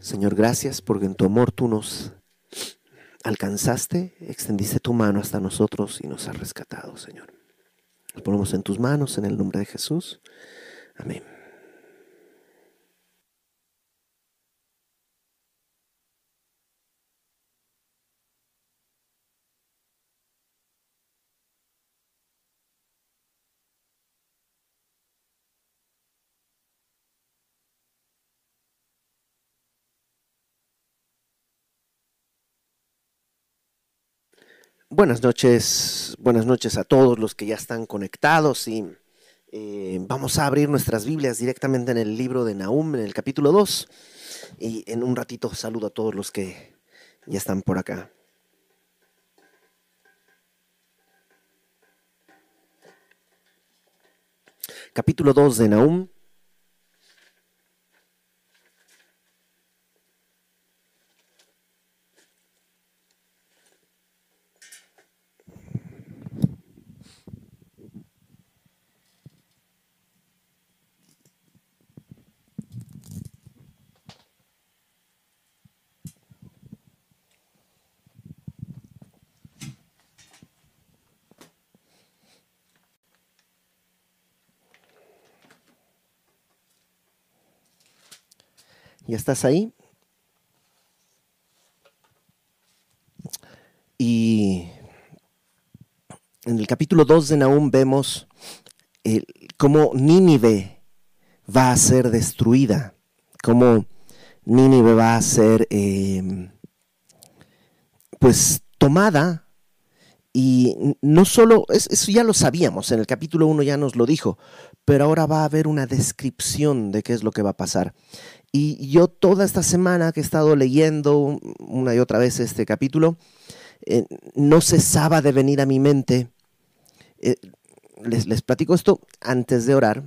Señor, gracias porque en tu amor tú nos alcanzaste, extendiste tu mano hasta nosotros y nos has rescatado, Señor. Nos ponemos en tus manos en el nombre de Jesús. Amén. Buenas noches, buenas noches a todos los que ya están conectados y eh, vamos a abrir nuestras Biblias directamente en el libro de Nahum, en el capítulo 2 y en un ratito saludo a todos los que ya están por acá. Capítulo 2 de Nahum, ¿Ya estás ahí? Y en el capítulo 2 de Nahum vemos cómo Nínive va a ser destruida, cómo Nínive va a ser em, pues tomada y no solo, eso ya lo sabíamos, en el capítulo 1 ya nos lo dijo, pero ahora va a haber una descripción de qué es lo que va a pasar. Y yo toda esta semana que he estado leyendo una y otra vez este capítulo, eh, no cesaba de venir a mi mente. Eh, les, les, platico esto antes de orar,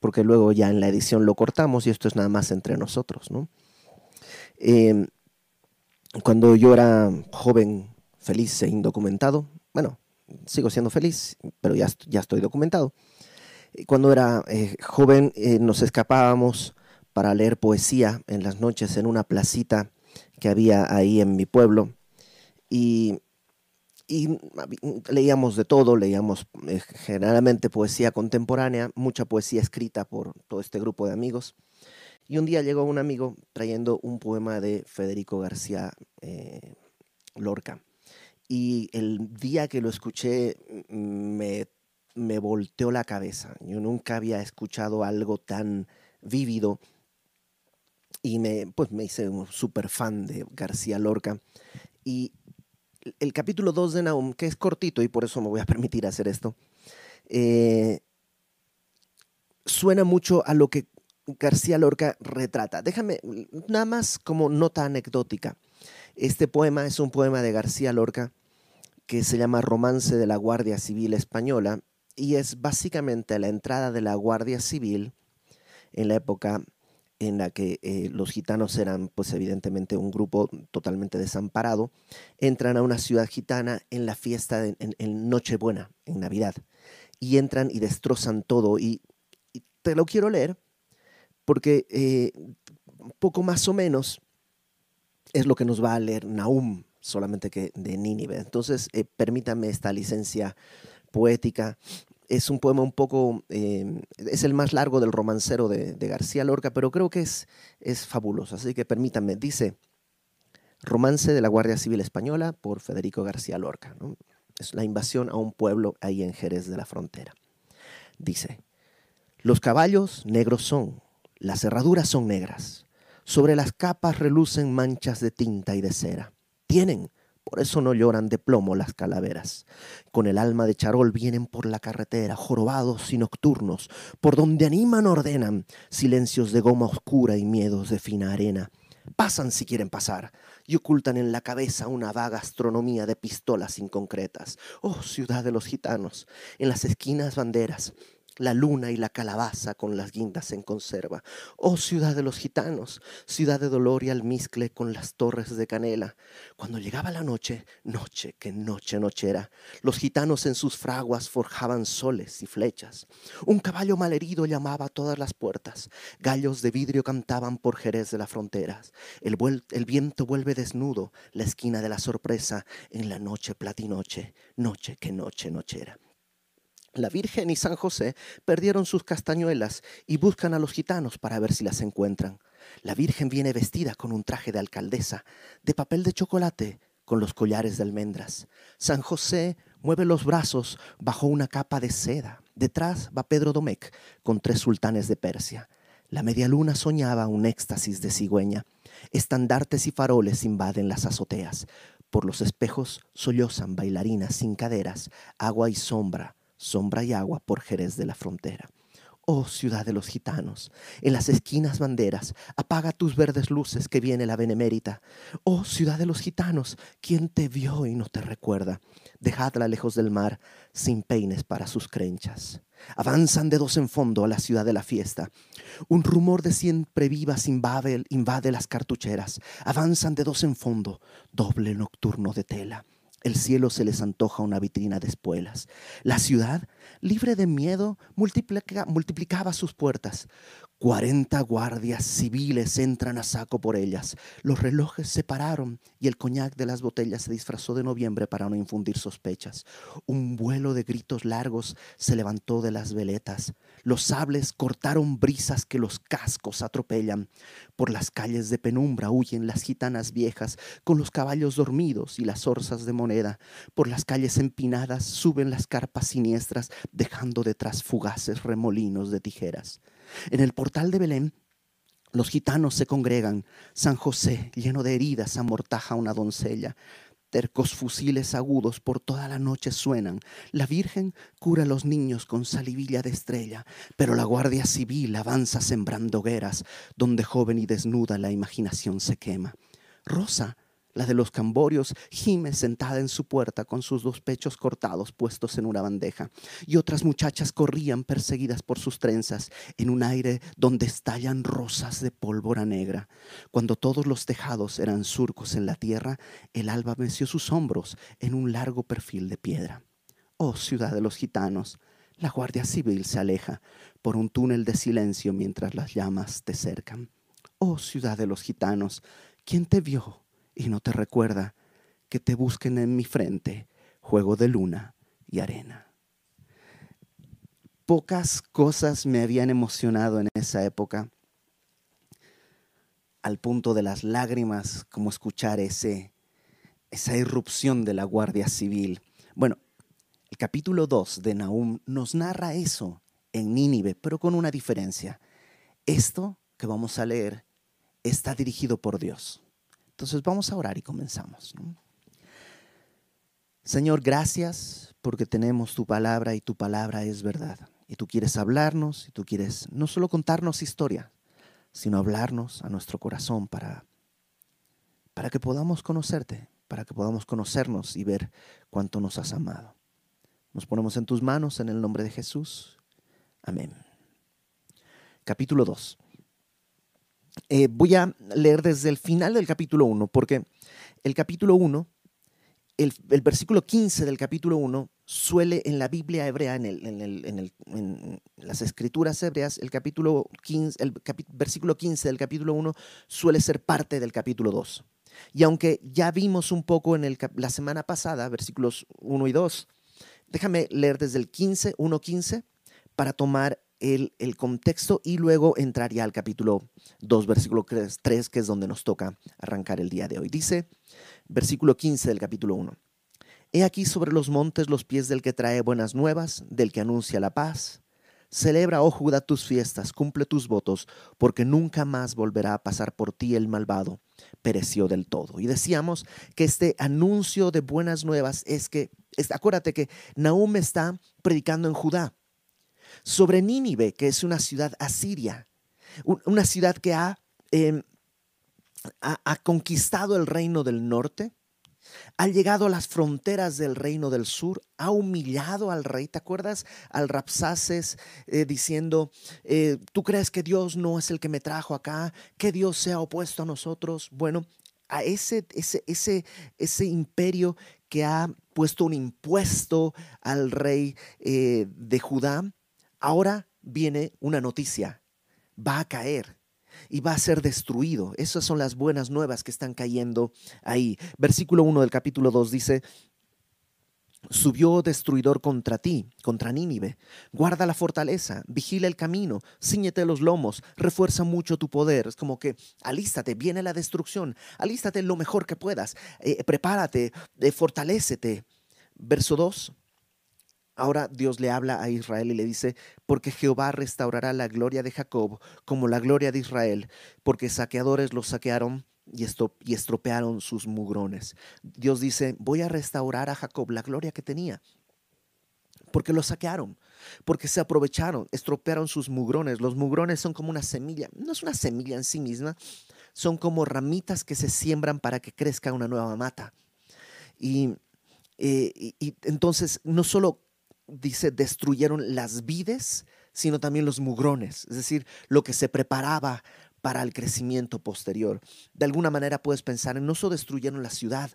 porque luego ya en la edición lo cortamos y esto es nada más entre nosotros. ¿no? Em, cuando yo era joven, feliz e indocumentado, bueno, sigo siendo feliz, pero ya, ya estoy documentado. Cuando era eh, joven nos escapábamos para leer poesía en las noches en una placita que había ahí en mi pueblo. Y, leíamos de todo, leíamos eh, generalmente poesía contemporánea, mucha poesía escrita por todo este grupo de amigos. Y un día llegó un amigo trayendo un poema de Federico García eh, Lorca. Y el día que lo escuché me, me volteó la cabeza. Yo nunca había escuchado algo tan vívido y me, pues me hice un súper fan de García Lorca. Y el capítulo 2 de Naum, que es cortito y por eso me voy a permitir hacer esto, eh, suena mucho a lo que García Lorca retrata. Déjame, nada más como nota anecdótica. Este poema es un poema de García Lorca que se llama Romance de la Guardia Civil Española y es básicamente la entrada de la Guardia Civil en la época en la que eh, los gitanos eran, pues evidentemente, un grupo totalmente desamparado, entran a una ciudad gitana en la fiesta de, en, Nochebuena, en Navidad, y entran y destrozan todo. Y, te lo quiero leer porque eh, poco más o menos es lo que nos va a leer Nahum, solamente que de Nínive. Entonces, eh, permítame esta licencia poética es un poema un poco, em, es el más largo del romancero de, García Lorca, pero creo que es, es fabuloso. Así que permítanme, dice, Romance de la Guardia Civil Española por Federico García Lorca. Es la invasión a un pueblo ahí en Jerez de la Frontera. Dice, los caballos negros son, las herraduras son negras, sobre las capas relucen manchas de tinta y de cera. Tienen por eso no lloran de plomo las calaveras. Con el alma de charol vienen por la carretera, jorobados y nocturnos, por donde animan ordenan, silencios de goma oscura y miedos de fina arena. Pasan si quieren pasar y ocultan en la cabeza una vaga astronomía de pistolas inconcretas. Oh, ciudad de los gitanos, en las esquinas banderas, la luna y la calabaza con las guindas en conserva. Oh ciudad de los gitanos, ciudad de dolor y almizcle con las torres de canela. Cuando llegaba la noche, noche que noche nochera, los gitanos en sus fraguas forjaban soles y flechas. Un caballo malherido llamaba a todas las puertas. Gallos de vidrio cantaban por Jerez de las fronteras. El, el viento vuelve desnudo la esquina de la sorpresa en la noche platinoche, noche que noche nochera. La Virgen y San José perdieron sus castañuelas y buscan a los gitanos para ver si las encuentran. La Virgen viene vestida con un traje de alcaldesa, de papel de chocolate, con los collares de almendras. San José mueve los brazos bajo una capa de seda. Detrás va Pedro Domecq con tres sultanes de Persia. La media luna soñaba un éxtasis de cigüeña. Estandartes y faroles invaden las azoteas. Por los espejos sollozan bailarinas sin caderas, agua y sombra sombra y agua por Jerez de la frontera. Oh ciudad de los gitanos, en las esquinas banderas, apaga tus verdes luces que viene la benemérita. Oh ciudad de los gitanos, ¿quién te vio y no te recuerda? Dejadla lejos del mar, sin peines para sus crenchas. Avanzan de dos en fondo a la ciudad de la fiesta. Un rumor de siempre vivas invade, invade las cartucheras. Avanzan de dos en fondo, doble nocturno de tela. El cielo se les antoja una vitrina de espuelas. La ciudad, libre de miedo, multiplicaba sus puertas. Cuarenta guardias civiles entran a saco por ellas. Los relojes se pararon y el coñac de las botellas se disfrazó de noviembre para no infundir sospechas. Un vuelo de gritos largos se levantó de las veletas. Los sables cortaron brisas que los cascos atropellan. Por las calles de penumbra huyen las gitanas viejas con los caballos dormidos y las orzas de moneda. Por las calles empinadas suben las carpas siniestras dejando detrás fugaces remolinos de tijeras. En el portal de Belén, los gitanos se congregan. San José, lleno de heridas, amortaja a una doncella. Tercos fusiles agudos por toda la noche suenan. La Virgen cura a los niños con salivilla de estrella, pero la Guardia Civil avanza sembrando hogueras, donde joven y desnuda la imaginación se quema. Rosa, la de los camborios gime sentada en su puerta con sus dos pechos cortados puestos en una bandeja. Y otras muchachas corrían perseguidas por sus trenzas en un aire donde estallan rosas de pólvora negra. Cuando todos los tejados eran surcos en la tierra, el alba meció sus hombros en un largo perfil de piedra. Oh ciudad de los gitanos, la Guardia Civil se aleja por un túnel de silencio mientras las llamas te cercan. Oh ciudad de los gitanos, ¿quién te vio? Y no te recuerda que te busquen en mi frente juego de luna y arena. Pocas cosas me habían emocionado en esa época, al punto de las lágrimas, como escuchar ese, esa irrupción de la Guardia Civil. Bueno, el capítulo 2 de Nahum nos narra eso en Nínive, pero con una diferencia. Esto que vamos a leer está dirigido por Dios. Entonces vamos a orar y comenzamos. Señor, gracias porque tenemos tu palabra y tu palabra es verdad. Y tú quieres hablarnos y tú quieres no solo contarnos historia, sino hablarnos a nuestro corazón para, para que podamos conocerte, para que podamos conocernos y ver cuánto nos has amado. Nos ponemos en tus manos en el nombre de Jesús. Amén. Capítulo 2. Eh, voy a leer desde el final del capítulo 1, porque el capítulo 1, el, versículo 15 del capítulo 1, suele en la Biblia hebrea, en, en, las escrituras hebreas, el, capítulo 15, el versículo 15 del capítulo 1 suele ser parte del capítulo 2. Y aunque ya vimos un poco en la semana pasada, versículos 1 y 2, déjame leer desde el 15, 1, 15, para tomar el, contexto y luego entraría al capítulo 2, versículo 3, que es donde nos toca arrancar el día de hoy. Dice, versículo 15 del capítulo 1. He aquí sobre los montes los pies del que trae buenas nuevas, del que anuncia la paz. Celebra, oh Judá, tus fiestas, cumple tus votos, porque nunca más volverá a pasar por ti el malvado. Pereció del todo. Y decíamos que este anuncio de buenas nuevas es que, acuérdate que Nahum está predicando en Judá sobre Nínive, que es una ciudad asiria, una ciudad que em, ha, ha, conquistado el reino del norte Ha llegado a las fronteras del reino del sur, ha humillado al rey. ¿Te acuerdas al Rapsaces eh, diciendo, eh, tú crees que Dios no es el que me trajo acá, que Dios se ha opuesto a nosotros? Bueno, a ese, ese, ese, ese imperio que ha puesto un impuesto al rey eh, de Judá, ahora viene una noticia, va a caer y va a ser destruido. Esas son las buenas nuevas que están cayendo ahí. Versículo 1 del capítulo 2 dice, Subió destruidor contra ti, contra Nínive. Guarda la fortaleza, vigila el camino, ciñete los lomos, refuerza mucho tu poder. Es como que alístate, viene la destrucción, alístate lo mejor que puedas, eh, prepárate, eh, fortalécete. Verso 2. Ahora Dios le habla a Israel y le dice, porque Jehová restaurará la gloria de Jacob como la gloria de Israel, porque saqueadores los saquearon y, estropearon sus mugrones. Dios dice, voy a restaurar a Jacob la gloria que tenía, porque lo saquearon, porque se aprovecharon, estropearon sus mugrones. Los mugrones son como una semilla, no es una semilla en sí misma, son como ramitas que se siembran para que crezca una nueva mata. Y, eh, y entonces no solo dice, destruyeron las vides, sino también los mugrones, es decir, lo que se preparaba para el crecimiento posterior. De alguna manera puedes pensar en no solo destruyeron la ciudad,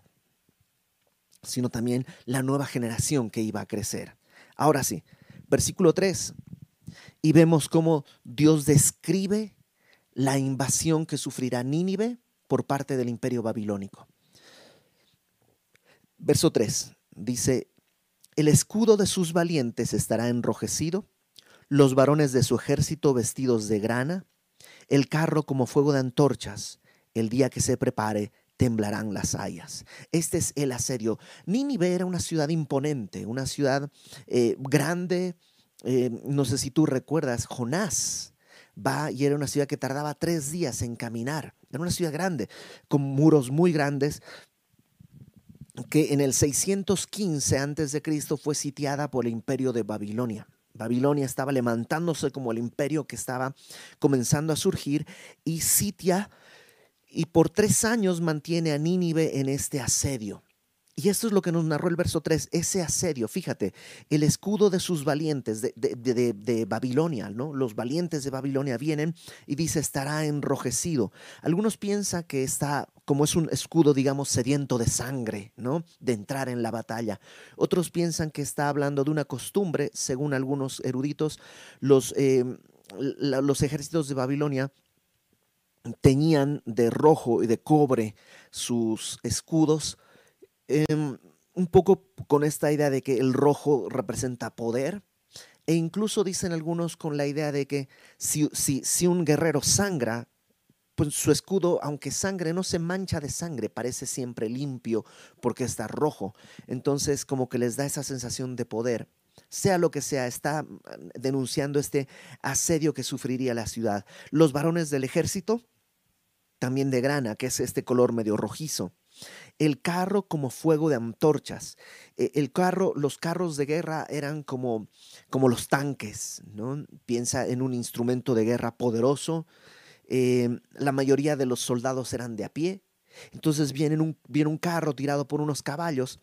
sino también la nueva generación que iba a crecer. Ahora sí, versículo 3, y vemos cómo Dios describe la invasión que sufrirá Nínive por parte del imperio babilónico. Verso 3 dice, el escudo de sus valientes estará enrojecido, los varones de su ejército vestidos de grana, el carro como fuego de antorchas. El día que se prepare, temblarán las hayas. Este es el asedio. Nínive era una ciudad imponente, una ciudad eh, grande. Eh, no sé si tú recuerdas, Jonás va y era una ciudad que tardaba tres días en caminar. Era una ciudad grande, con muros muy grandes, que en el 615 a.C. fue sitiada por el imperio de Babilonia. Babilonia estaba levantándose como el imperio que estaba comenzando a surgir y sitia y por tres años mantiene a Nínive en este asedio. Y esto es lo que nos narró el verso 3, ese asedio, fíjate, el escudo de sus valientes de, de, Babilonia, ¿no? Los valientes de Babilonia vienen y dice, estará enrojecido. Algunos piensan que está, como es un escudo, digamos, sediento de sangre, ¿no? De entrar en la batalla. Otros piensan que está hablando de una costumbre, según algunos eruditos, los, eh, los ejércitos de Babilonia teñían de rojo y de cobre sus escudos Em, un poco con esta idea de que el rojo representa poder, e incluso dicen algunos con la idea de que si, si, si un guerrero sangra, pues su escudo, aunque sangre, no se mancha de sangre, parece siempre limpio porque está rojo. Entonces como que les da esa sensación de poder. Sea lo que sea, está mm, denunciando este asedio que sufriría la ciudad. Los varones del ejército, también de grana, que es este color medio rojizo el carro como fuego de antorchas. E, el carro, los carros de guerra eran como, como los tanques, ¿no? Piensa en un instrumento de guerra poderoso. Em, la mayoría de los soldados eran de a pie. Entonces viene un, viene un carro tirado por unos caballos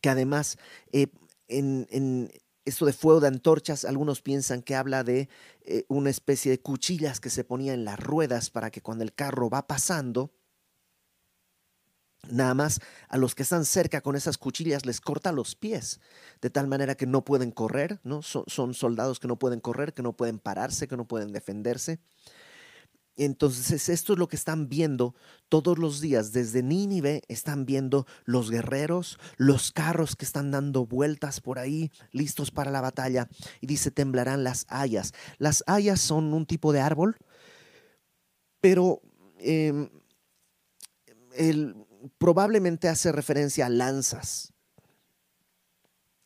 que además eh, en, en, esto de fuego de antorchas, algunos piensan que habla de eh, una especie de cuchillas que se ponía en las ruedas para que cuando el carro va pasando, Nada más a los que están cerca con esas cuchillas les corta los pies, de tal manera que no pueden correr, ¿no? Son, soldados que no pueden correr, que no pueden pararse, que no pueden defenderse. Entonces esto es lo que están viendo todos los días. Desde Nínive están viendo los guerreros, los carros que están dando vueltas por ahí, listos para la batalla. Y dice, temblarán las hayas. Las hayas son un tipo de árbol, pero em, el, probablemente hace referencia a lanzas.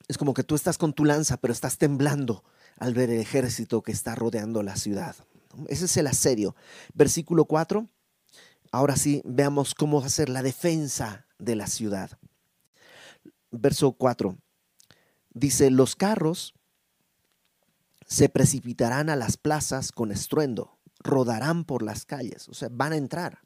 Es como que tú estás con tu lanza, pero estás temblando al ver el ejército que está rodeando la ciudad. Ese es el asedio. Versículo 4. Ahora sí, veamos cómo ser la defensa de la ciudad. Verso 4. Dice, los carros se precipitarán a las plazas con estruendo, rodarán por las calles, o sea, van a entrar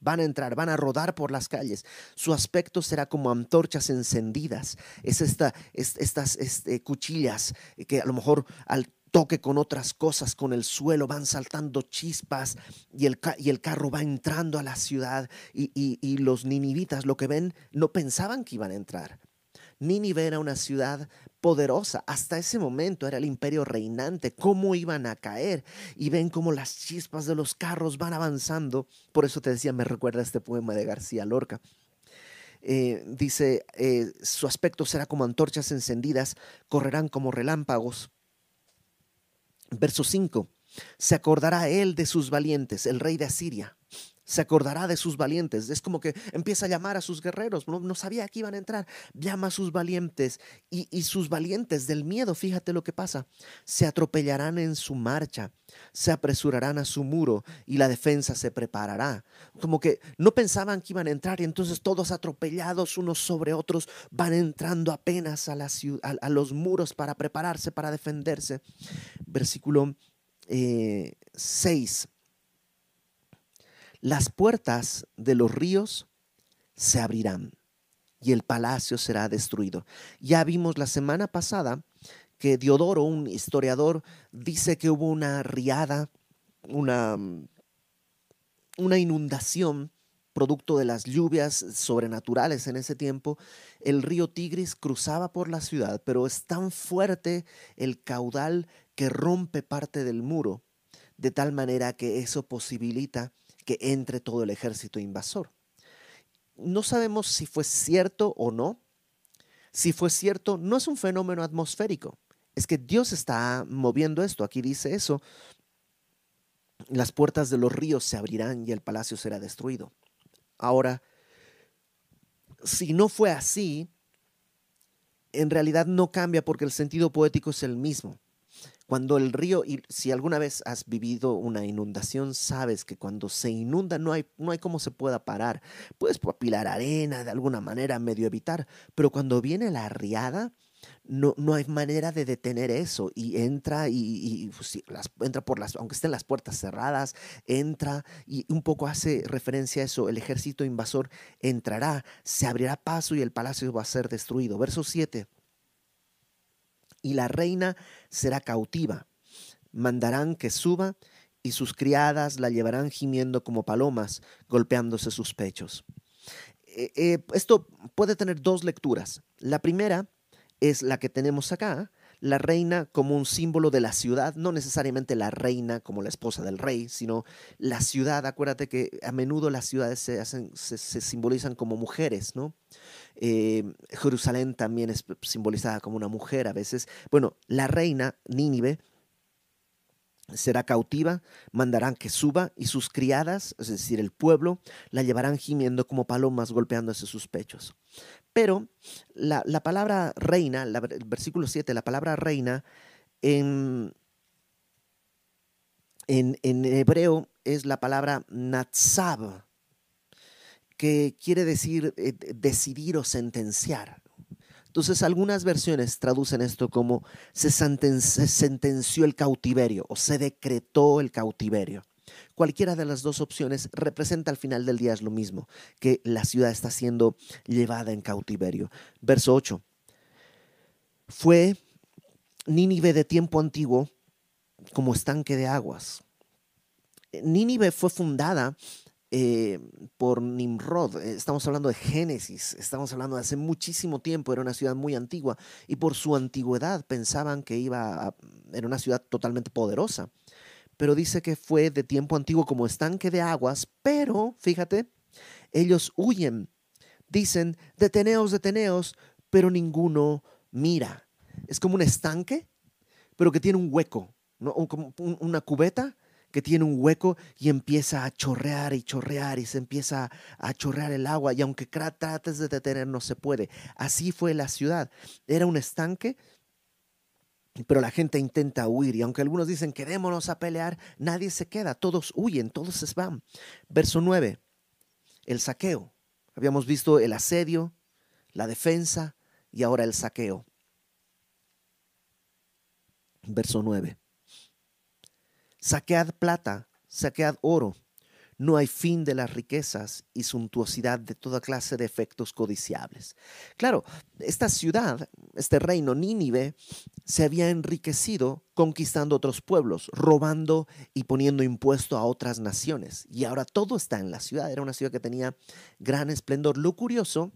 van a entrar, van a rodar por las calles. Su aspecto será como antorchas encendidas. Es esta, estas este, cuchillas que a lo mejor al toque con otras cosas, con el suelo, van saltando chispas y el, y el carro va entrando a la ciudad y, y los ninivitas lo que ven no pensaban que iban a entrar. Nínive era una ciudad poderosa. Hasta ese momento era el imperio reinante. ¿Cómo iban a caer? Y ven cómo las chispas de los carros van avanzando. Por eso te decía, me recuerda este poema de García Lorca. Eh, dice, eh, su aspecto será como antorchas encendidas, correrán como relámpagos. Verso 5, se acordará él de sus valientes, el rey de Asiria se acordará de sus valientes. Es como que empieza a llamar a sus guerreros. No, sabía que iban a entrar. Llama a sus valientes y, y, sus valientes del miedo, fíjate lo que pasa. Se atropellarán en su marcha, se apresurarán a su muro y la defensa se preparará. Como que no pensaban que iban a entrar y entonces todos atropellados unos sobre otros van entrando apenas a, la ciudad, a, los muros para prepararse, para defenderse. Versículo 6. Eh, las puertas de los ríos se abrirán y el palacio será destruido. Ya vimos la semana pasada que Diodoro, un historiador, dice que hubo una riada, una, inundación producto de las lluvias sobrenaturales en ese tiempo, el río Tigris cruzaba por la ciudad, pero es tan fuerte el caudal que rompe parte del muro, de tal manera que eso posibilita que entre todo el ejército invasor. No sabemos si fue cierto o no. Si fue cierto, no es un fenómeno atmosférico. Es que Dios está moviendo esto. Aquí dice eso. Las puertas de los ríos se abrirán y el palacio será destruido. Ahora, si no fue así, en realidad no cambia porque el sentido poético es el mismo. Cuando el río, y si alguna vez has vivido una inundación, sabes que cuando se inunda no hay, no hay cómo se pueda parar. Puedes apilar arena de alguna manera, medio evitar, pero cuando viene la riada, no, no hay manera de detener eso y entra y, pues las, entra por las, aunque estén las puertas cerradas, entra y un poco hace referencia a eso, el ejército invasor entrará, se abrirá paso y el palacio va a ser destruido. Verso 7 y la reina será cautiva. Mandarán que suba y sus criadas la llevarán gimiendo como palomas, golpeándose sus pechos. Eh, eh, esto puede tener dos lecturas. La primera es la que tenemos acá, la reina como un símbolo de la ciudad, no necesariamente la reina como la esposa del rey, sino la ciudad. Acuérdate que a menudo las ciudades se, hacen, se, simbolizan como mujeres, ¿no? Eh, Jerusalén también es simbolizada como una mujer a veces. Bueno, la reina Nínive será cautiva, mandarán que suba y sus criadas, es decir, el pueblo, la llevarán gimiendo como palomas golpeándose sus pechos. Pero la, palabra reina, el versículo 7, la palabra reina en, en, en, hebreo es la palabra natsab, que quiere decir eh, decidir o sentenciar. Entonces algunas versiones traducen esto como se sentenció el cautiverio o se decretó el cautiverio. Cualquiera de las dos opciones representa al final del día lo mismo, que la ciudad está siendo llevada en cautiverio. Verso 8. Fue Nínive de tiempo antiguo como estanque de aguas. Nínive fue fundada eh, por Nimrod. Eh, estamos hablando de Génesis, estamos hablando de hace muchísimo tiempo, era una ciudad muy antigua y por su antigüedad pensaban que iba a, era una ciudad totalmente poderosa. Pero dice que fue de tiempo antiguo como estanque de aguas, pero fíjate, ellos huyen. Dicen, deteneos, deteneos, pero ninguno mira. Es como un estanque, pero que tiene un hueco, ¿no? una cubeta que tiene un hueco y empieza a chorrear y chorrear y se empieza a chorrear el agua y aunque trates de detener no se puede. Así fue la ciudad. Era un estanque, pero la gente intenta huir y aunque algunos dicen quedémonos a pelear, nadie se queda, todos huyen, todos se van. Verso 9, el saqueo. Habíamos visto el asedio, la defensa y ahora el saqueo. Verso 9 saquead plata, saquead oro, no hay fin de las riquezas y suntuosidad de toda clase de efectos codiciables. Claro, esta ciudad, este reino Nínive, se había enriquecido conquistando otros pueblos, robando y poniendo impuesto a otras naciones. Y ahora todo está en la ciudad. Era una ciudad que tenía gran esplendor. Lo curioso,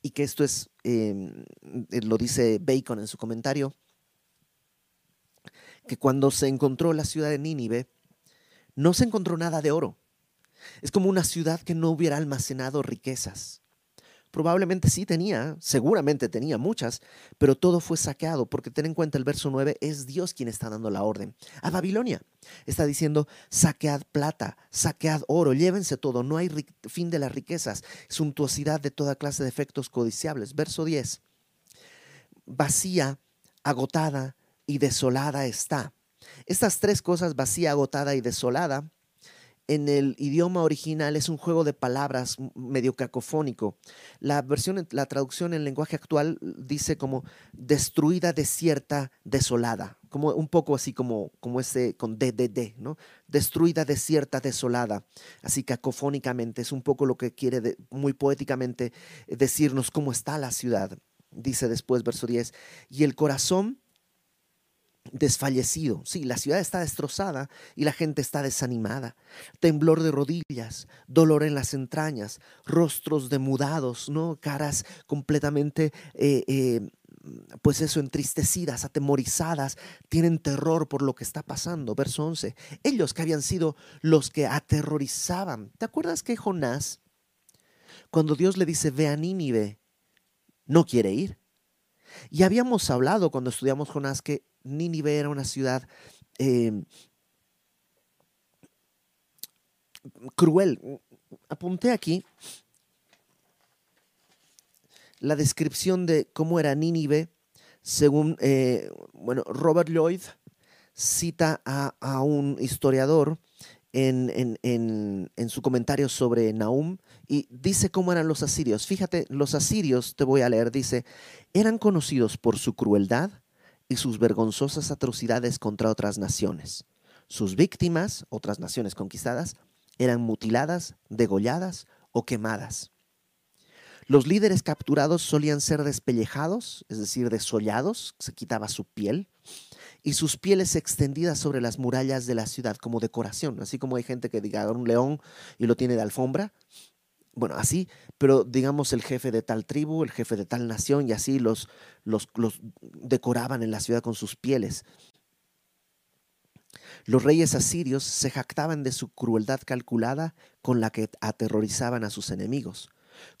y que esto es, em, lo dice Bacon en su comentario, que cuando se encontró la ciudad de Nínive, no se encontró nada de oro. Es como una ciudad que no hubiera almacenado riquezas. Probablemente sí tenía, seguramente tenía muchas, pero todo fue saqueado, porque ten en cuenta el verso 9, es Dios quien está dando la orden. A Babilonia está diciendo, saquead plata, saquead oro, llévense todo, no hay fin de las riquezas, suntuosidad de toda clase de efectos codiciables. Verso 10, vacía, agotada y desolada está. Estas tres cosas, vacía, agotada y desolada, en el idioma original es un juego de palabras medio cacofónico. La versión, la traducción en lenguaje actual dice como destruida, desierta, desolada, como un poco así como, como ese con DDD, ¿no? Destruida, desierta, desolada. Así cacofónicamente es un poco lo que quiere muy poéticamente decirnos cómo está la ciudad. Dice después verso 10, y el corazón desfallecido. Sí, la ciudad está destrozada y la gente está desanimada. Temblor de rodillas, dolor en las entrañas, rostros demudados, ¿no? Caras completamente, eh, eh, pues eso, entristecidas, atemorizadas, tienen terror por lo que está pasando. Verso 11. Ellos que habían sido los que aterrorizaban. ¿Te acuerdas que Jonás, cuando Dios le dice, ve a Nínive, no quiere ir? Y habíamos hablado cuando estudiamos Jonás que Nínive era una ciudad em, cruel. Apunté aquí la descripción de cómo era Nínive, según, eh, bueno, Robert Lloyd cita a, un historiador en, en, su comentario sobre Nahum y dice cómo eran los asirios. Fíjate, los asirios, te voy a leer, dice, eran conocidos por su crueldad, y sus vergonzosas atrocidades contra otras naciones. Sus víctimas, otras naciones conquistadas, eran mutiladas, degolladas o quemadas. Los líderes capturados solían ser despellejados, es decir, desollados, se quitaba su piel, y sus pieles extendidas sobre las murallas de la ciudad como decoración, así como hay gente que diga un león y lo tiene de alfombra, bueno, así, pero digamos el jefe de tal tribu, el jefe de tal nación, y así los, los, los decoraban en la ciudad con sus pieles. Los reyes asirios se jactaban de su crueldad calculada con la que aterrorizaban a sus enemigos.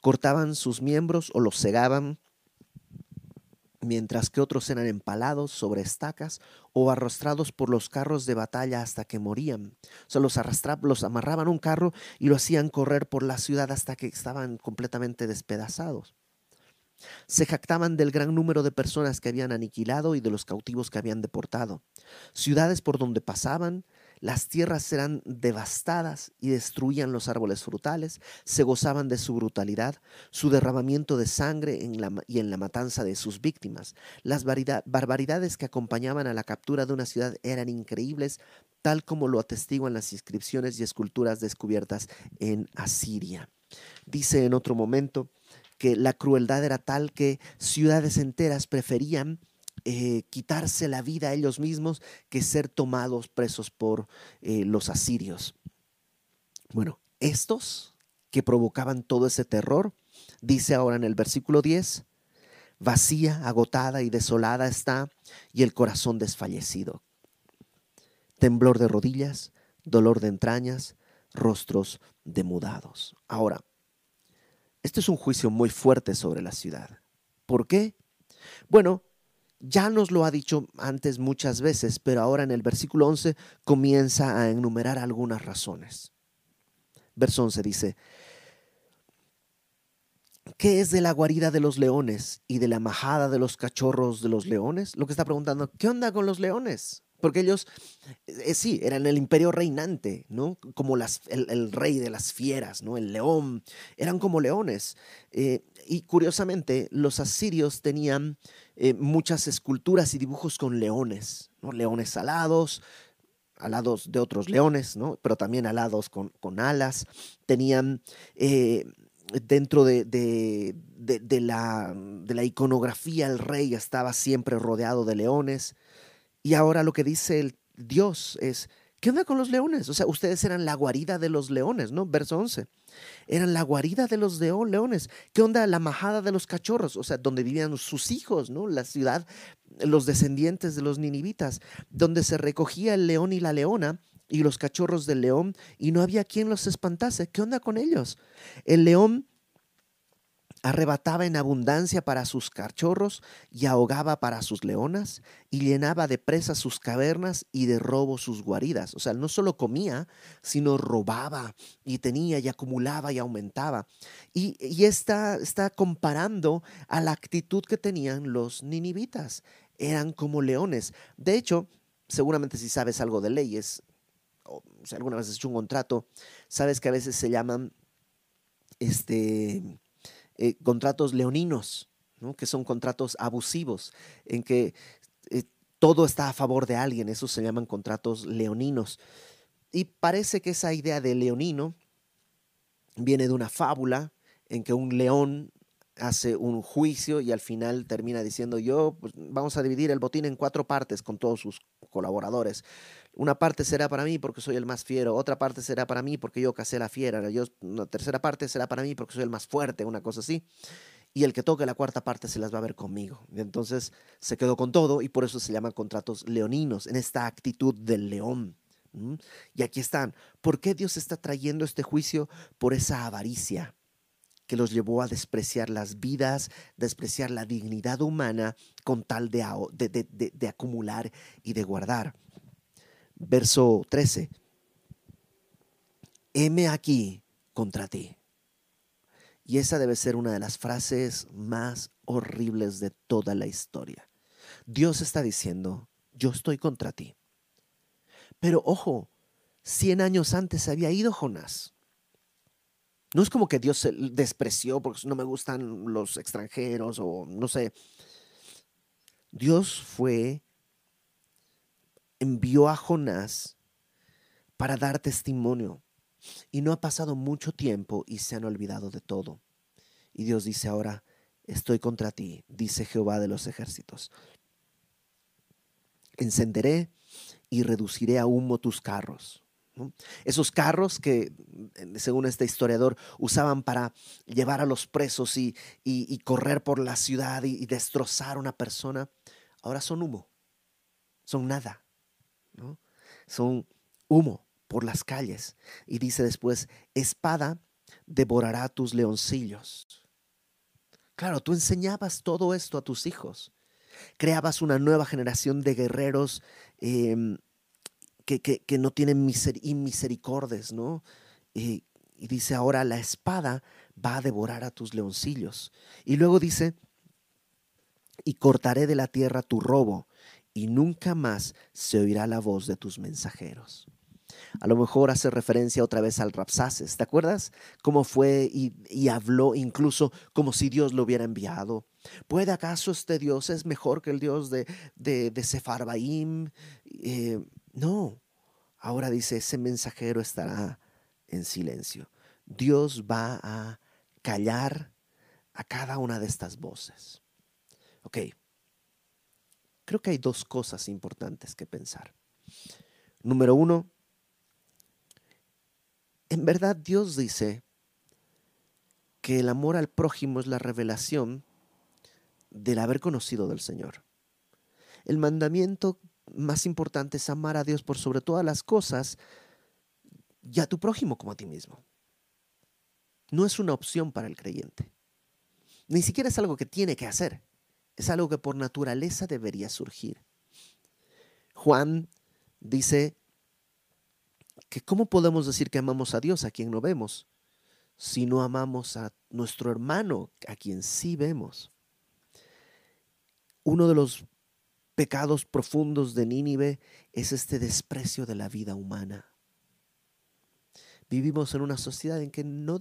Cortaban sus miembros o los cegaban mientras que otros eran empalados sobre estacas o arrastrados por los carros de batalla hasta que morían. O sea, los, arrastraban, los amarraban un carro y lo hacían correr por la ciudad hasta que estaban completamente despedazados. Se jactaban del gran número de personas que habían aniquilado y de los cautivos que habían deportado. Ciudades por donde pasaban las tierras eran devastadas y destruían los árboles frutales, se gozaban de su brutalidad, su derramamiento de sangre y en la matanza de sus víctimas. Las barbaridades que acompañaban a la captura de una ciudad eran increíbles, tal como lo atestiguan las inscripciones y esculturas descubiertas en Asiria. Dice en otro momento que la crueldad era tal que ciudades enteras preferían eh, quitarse la vida a ellos mismos que ser tomados presos por eh, los asirios. Bueno, estos que provocaban todo ese terror, dice ahora en el versículo 10, vacía, agotada y desolada está, y el corazón desfallecido. Temblor de rodillas, dolor de entrañas, rostros demudados. Ahora, este es un juicio muy fuerte sobre la ciudad. ¿Por qué? Bueno, ya nos lo ha dicho antes muchas veces, pero ahora en el versículo 11 comienza a enumerar algunas razones. Verso 11 dice, ¿qué es de la guarida de los leones y de la majada de los cachorros de los leones? Lo que está preguntando, ¿qué onda con los leones? Porque ellos, eh, sí, eran el imperio reinante, ¿no? Como el, rey de las fieras, ¿no? El león, eran como leones. Eh, y curiosamente, los asirios tenían eh, muchas esculturas y dibujos con leones. Leones alados, alados de otros leones, ¿no? pero también alados con, alas. Tenían dentro de la iconografía el rey estaba siempre rodeado de leones. Y ahora lo que dice el Dios es, ¿qué onda con los leones? O sea, ustedes eran la guarida de los leones, ¿no? Verso 11. Eran la guarida de los leones. ¿Qué onda la majada de los cachorros? O sea, donde vivían sus hijos, ¿no? La ciudad, los descendientes de los ninivitas, donde se recogía el león y la leona y los cachorros del león y no había quien los espantase. ¿Qué onda con ellos? El león arrebataba en abundancia para sus cachorros y ahogaba para sus leonas y llenaba de presas sus cavernas y de robo sus guaridas. O sea, no solo comía, sino robaba y tenía y acumulaba y aumentaba. Y, y está, está comparando a la actitud que tenían los ninivitas. Eran como leones. De hecho, seguramente si sabes algo de leyes, o si alguna vez has hecho un contrato, sabes que a veces se llaman este eh, contratos leoninos, que son contratos abusivos, en que eh, todo está a favor de alguien, esos se llaman contratos leoninos. Y parece que esa idea de leonino viene de una fábula en que un león hace un juicio y al final termina diciendo yo pues, vamos a dividir el botín en cuatro partes con todos sus colaboradores. Una parte será para mí porque soy el más fiero, otra parte será para mí porque yo casé la fiera, yo, una tercera parte será para mí porque soy el más fuerte, una cosa así. Y el que toque la cuarta parte se las va a ver conmigo. Entonces se quedó con todo y por eso se llaman contratos leoninos, en esta actitud del león. Y aquí están. ¿Por qué Dios está trayendo este juicio? Por esa avaricia que los llevó a despreciar las vidas, despreciar la dignidad humana con tal de, acumular y de guardar. Verso 13. Heme aquí contra ti. Y esa debe ser una de las frases más horribles de toda la historia. Dios está diciendo, yo estoy contra ti. Pero ojo, cien años antes había ido Jonás. No es como que Dios se despreció porque no me gustan los extranjeros o no sé. Dios fue, envió a Jonás para dar testimonio. Y no ha pasado mucho tiempo y se han olvidado de todo. Y Dios dice ahora, estoy contra ti, dice Jehová de los ejércitos. Encenderé y reduciré a humo tus carros esos carros que, según este historiador, usaban para llevar a los presos y, correr por la ciudad y, destrozar a una persona, ahora son humo, son nada, son humo por las calles. Y dice después, espada devorará tus leoncillos. Claro, tú enseñabas todo esto a tus hijos. Creabas una nueva generación de guerreros em, que, no tienen misericordias, ¿no? Y, y dice ahora, la espada va a devorar a tus leoncillos. Y luego dice, y cortaré de la tierra tu robo, y nunca más se oirá la voz de tus mensajeros. A lo mejor hace referencia otra vez al Rapsaces. ¿Te acuerdas cómo fue y, habló incluso como si Dios lo hubiera enviado? ¿Puede acaso este Dios es mejor que el Dios de, de, de Sefarbaim? Eh, no, ahora dice, ese mensajero estará en silencio. Dios va a callar a cada una de estas voces. Ok, creo que hay dos cosas importantes que pensar. Número uno, en verdad Dios dice que el amor al prójimo es la revelación del haber conocido del Señor. El mandamiento más importante es amar a Dios por sobre todas las cosas y a tu prójimo como a ti mismo. No es una opción para el creyente. Ni siquiera es algo que tiene que hacer. Es algo que por naturaleza debería surgir. Juan dice que cómo podemos decir que amamos a Dios a quien no vemos si no amamos a nuestro hermano a quien sí vemos. Uno de los pecados profundos de Nínive es este desprecio de la vida humana. Vivimos en una sociedad en que no,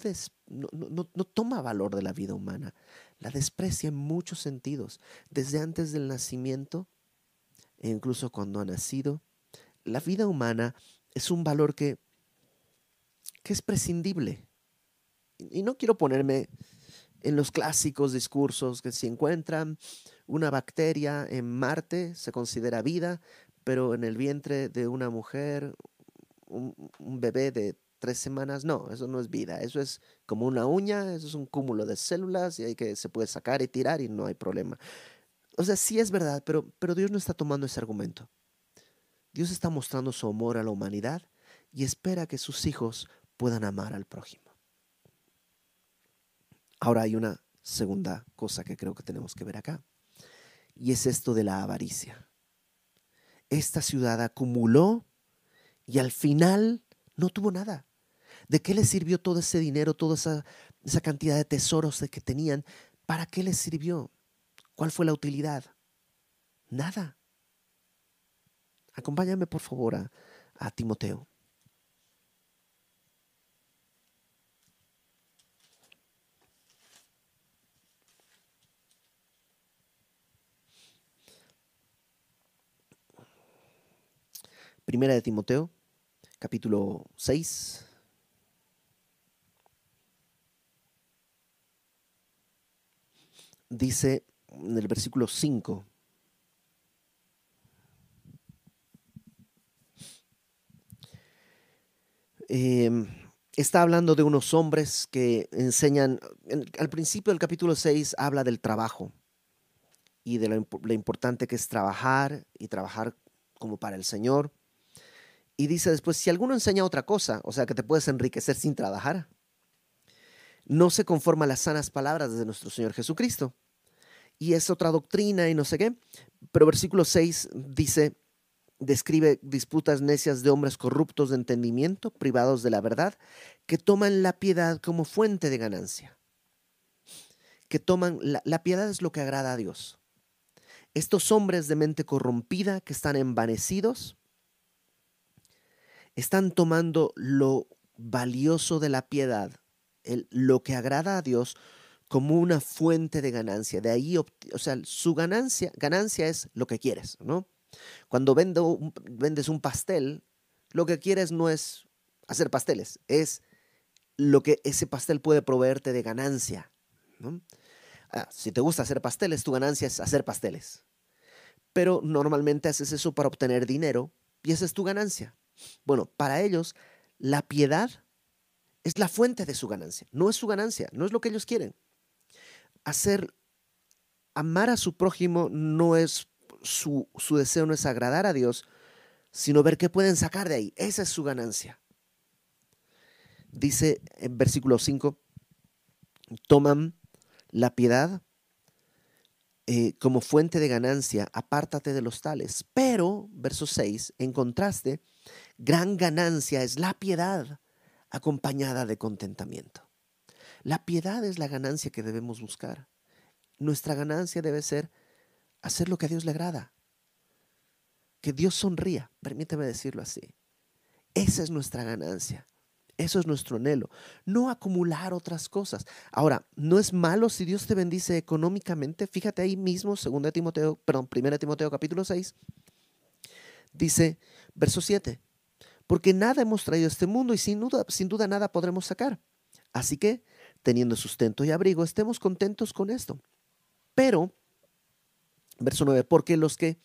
no, toma valor de la vida humana, la desprecia en muchos sentidos, desde antes del nacimiento e incluso cuando ha nacido, la vida humana es un valor que, que es prescindible. Y no quiero ponerme en los clásicos discursos que si encuentran una bacteria en Marte se considera vida, pero en el vientre de una mujer, un, bebé de tres semanas, no, eso no es vida, eso es como una uña, eso es un cúmulo de células y hay que se puede sacar y tirar y no hay problema. O sea, sí es verdad, pero, pero Dios no está tomando ese argumento. Dios está mostrando su amor a la humanidad y espera que sus hijos puedan amar al prójimo. Ahora hay una segunda cosa que creo que tenemos que ver acá, y es esto de la avaricia. Esta ciudad acumuló y al final no tuvo nada. ¿De qué les sirvió todo ese dinero, toda esa, cantidad de tesoros que tenían? ¿Para qué les sirvió? ¿Cuál fue la utilidad? Nada. Acompáñame por favor a, a Timoteo. Primera de Timoteo, capítulo 6. Dice en el versículo 5. Em, está hablando de unos hombres que enseñan, al principio del capítulo 6 habla del trabajo y de lo importante que es trabajar y trabajar como para el Señor. Y dice después, si alguno enseña otra cosa, o sea, que te puedes enriquecer sin trabajar, no se conforma las sanas palabras de nuestro Señor Jesucristo. Y es otra doctrina y no sé qué. Pero versículo 6 dice, describe disputas necias de hombres corruptos de entendimiento, privados de la verdad, que toman la piedad como fuente de ganancia. Que toman, la, la piedad es lo que agrada a Dios. Estos hombres de mente corrompida que están envanecidos, están tomando lo valioso de la piedad, lo que agrada a Dios, como una fuente de ganancia. De ahí, o sea, su ganancia, ganancia es lo que quieres, ¿no? Cuando vendo, vendes un pastel, lo que quieres no es hacer pasteles, es lo que ese pastel puede proveerte de ganancia. Ah, si te gusta hacer pasteles, tu ganancia es hacer pasteles. Pero normalmente haces eso para obtener dinero y esa es tu ganancia. Bueno, para ellos la piedad es la fuente de su ganancia, no es su ganancia, no es lo que ellos quieren. Hacer, amar a su prójimo no es su, su deseo, no es agradar a Dios, sino ver qué pueden sacar de ahí. Esa es su ganancia. Dice en versículo 5, toman la piedad eh, como fuente de ganancia, apártate de los tales. Pero, verso 6, en contraste, gran ganancia es la piedad acompañada de contentamiento. La piedad es la ganancia que debemos buscar. Nuestra ganancia debe ser hacer lo que a Dios le agrada. Que Dios sonría, permíteme decirlo así. Esa es nuestra ganancia. Eso es nuestro anhelo, no acumular otras cosas. Ahora, no es malo si Dios te bendice económicamente. Fíjate ahí mismo, 2 Timoteo, perdón, 1 Timoteo capítulo 6, dice, verso 7, porque nada hemos traído a este mundo y sin duda, sin duda nada podremos sacar. Así que, teniendo sustento y abrigo, estemos contentos con esto. Pero, verso 9, porque los que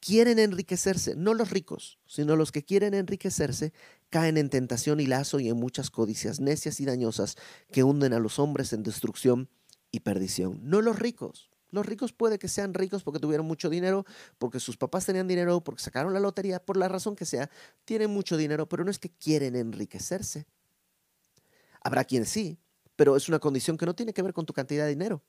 quieren enriquecerse, no los ricos, sino los que quieren enriquecerse, caen en tentación y lazo y en muchas codicias necias y dañosas que hunden a los hombres en destrucción y perdición. No los ricos. Los ricos puede que sean ricos porque tuvieron mucho dinero, porque sus papás tenían dinero, porque sacaron la lotería, por la razón que sea, tienen mucho dinero, pero no es que quieren enriquecerse. Habrá quien sí, pero es una condición que no tiene que ver con tu cantidad de dinero.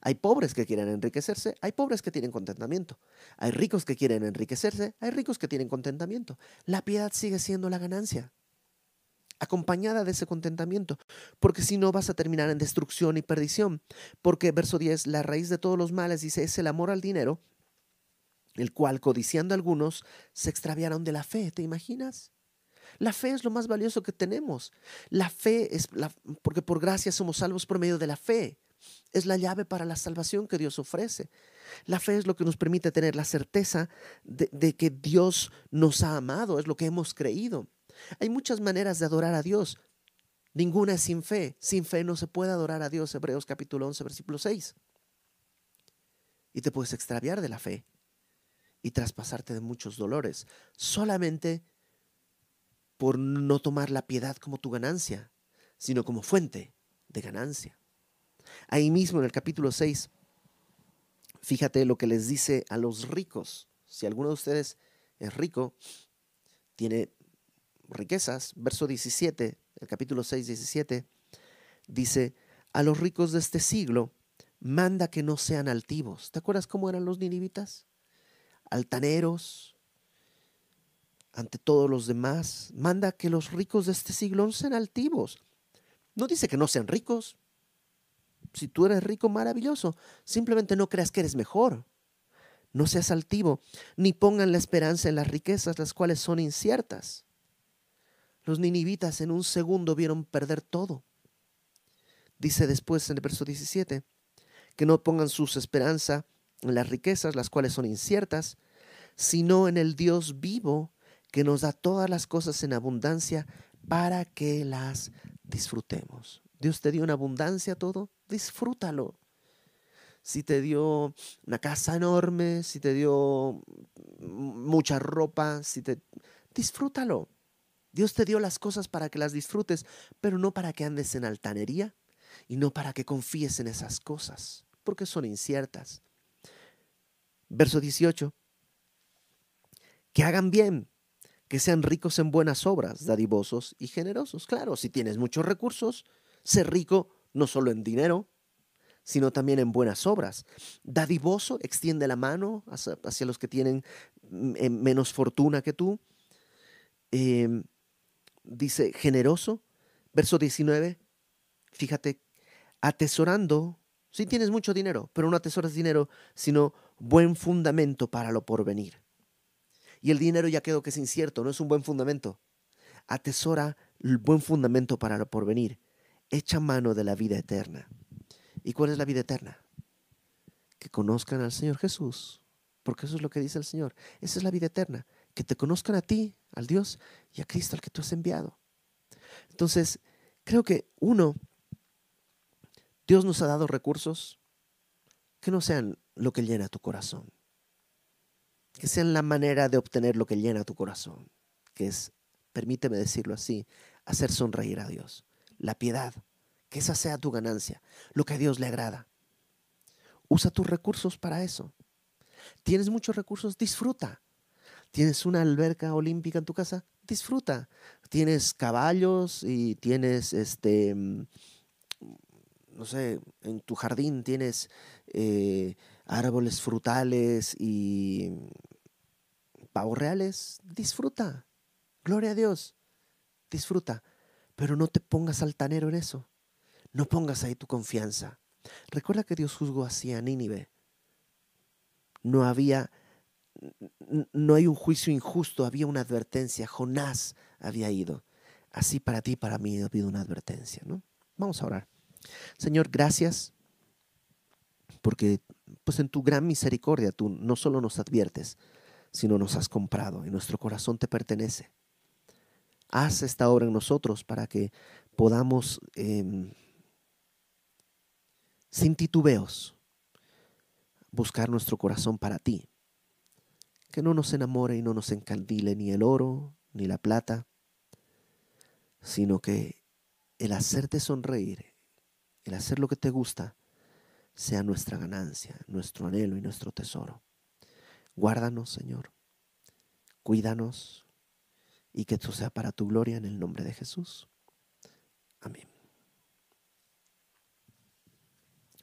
Hay pobres que quieren enriquecerse, hay pobres que tienen contentamiento. Hay ricos que quieren enriquecerse, hay ricos que tienen contentamiento. La piedad sigue siendo la ganancia, acompañada de ese contentamiento, porque si no vas a terminar en destrucción y perdición. Porque verso 10, la raíz de todos los males dice es el amor al dinero, el cual codiciando algunos se extraviaron de la fe, ¿te imaginas? La fe es lo más valioso que tenemos. La fe es la, porque por gracia somos salvos por medio de la fe. es la llave para la salvación que Dios ofrece. La fe es lo que nos permite tener la certeza de, de, que Dios nos ha amado, es lo que hemos creído. Hay muchas maneras de adorar a Dios. Ninguna es sin fe. Sin fe no se puede adorar a Dios. Hebreos capítulo 11, versículo 6. Y te puedes extraviar de la fe y traspasarte de muchos dolores, solamente por no tomar la piedad como tu ganancia, sino como fuente de ganancia. Ahí mismo en el capítulo 6, fíjate lo que les dice a los ricos. Si alguno de ustedes es rico, tiene riquezas, verso 17, el capítulo 6, 17, dice, a los ricos de este siglo, manda que no sean altivos. ¿Te acuerdas cómo eran los ninivitas? Altaneros, ante todos los demás. Manda que los ricos de este siglo no sean altivos. No dice que no sean ricos. Si tú eres rico, maravilloso. Simplemente no creas que eres mejor. No seas altivo, ni pongan la esperanza en las riquezas, las cuales son inciertas. Los ninivitas en un segundo vieron perder todo. Dice después en el verso 17, que no pongan sus esperanza en las riquezas, las cuales son inciertas, sino en el Dios vivo que nos da todas las cosas en abundancia para que las disfrutemos. Dios te dio en abundancia todo, disfrútalo. Si te dio una casa enorme, si te dio mucha ropa, si te disfrútalo. Dios te dio las cosas para que las disfrutes, pero no para que andes en altanería y no para que confíes en esas cosas porque son inciertas. Verso 18. Que hagan bien, que sean ricos en buenas obras, dadivosos y generosos. Claro, si tienes muchos recursos, sé rico no solo en dinero, sino también en buenas obras. Dadivoso, extiende la mano hacia, los que tienen mm, eh, menos fortuna que tú. Em, dice generoso, verso 19, fíjate, atesorando si tienes mucho dinero, pero no atesoras dinero, sino buen fundamento para lo porvenir. Y el dinero ya quedó que es incierto, no es un buen fundamento. Atesora el buen fundamento para lo porvenir. Echa mano de la vida eterna. ¿Y cuál es la vida eterna? Que conozcan al Señor Jesús, porque eso es lo que dice el Señor. Esa es la vida eterna, que te conozcan a ti, al Dios y a Cristo al que tú has enviado. Entonces, creo que uno Dios nos ha dado recursos que no sean lo que llena tu corazón, que sean la manera de obtener lo que llena tu corazón, que es, permíteme decirlo así, hacer sonreír a Dios, la piedad, que esa sea tu ganancia, lo que a Dios le agrada. Usa tus recursos para eso. ¿Tienes muchos recursos? Disfruta. ¿Tienes una alberca olímpica en tu casa? Disfruta. ¿Tienes caballos y tienes este no sé, en tu jardín tienes eh, árboles frutales y pavos reales, disfruta. Gloria a Dios, disfruta. Pero no te pongas altanero en eso. No pongas ahí tu confianza. Recuerda que Dios juzgó así a Nínive. No había, no hay un juicio injusto, había una advertencia. Jonás había ido. Así para ti para mí ha habido una advertencia, ¿no? Vamos a orar. Señor, gracias porque pues en tu gran misericordia tú no solo nos adviertes, sino nos has comprado y nuestro corazón te pertenece. Haz esta obra en nosotros para que podamos, em, sin titubeos, buscar nuestro corazón para ti. Que no nos enamore y no nos encandile ni el oro ni la plata, sino que el hacerte sonreír el hacer lo que te gusta sea nuestra ganancia, nuestro anhelo y nuestro tesoro. Guárdanos, Señor. Cuídanos y que esto sea para tu gloria en el nombre de Jesús. Amén.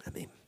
Amén.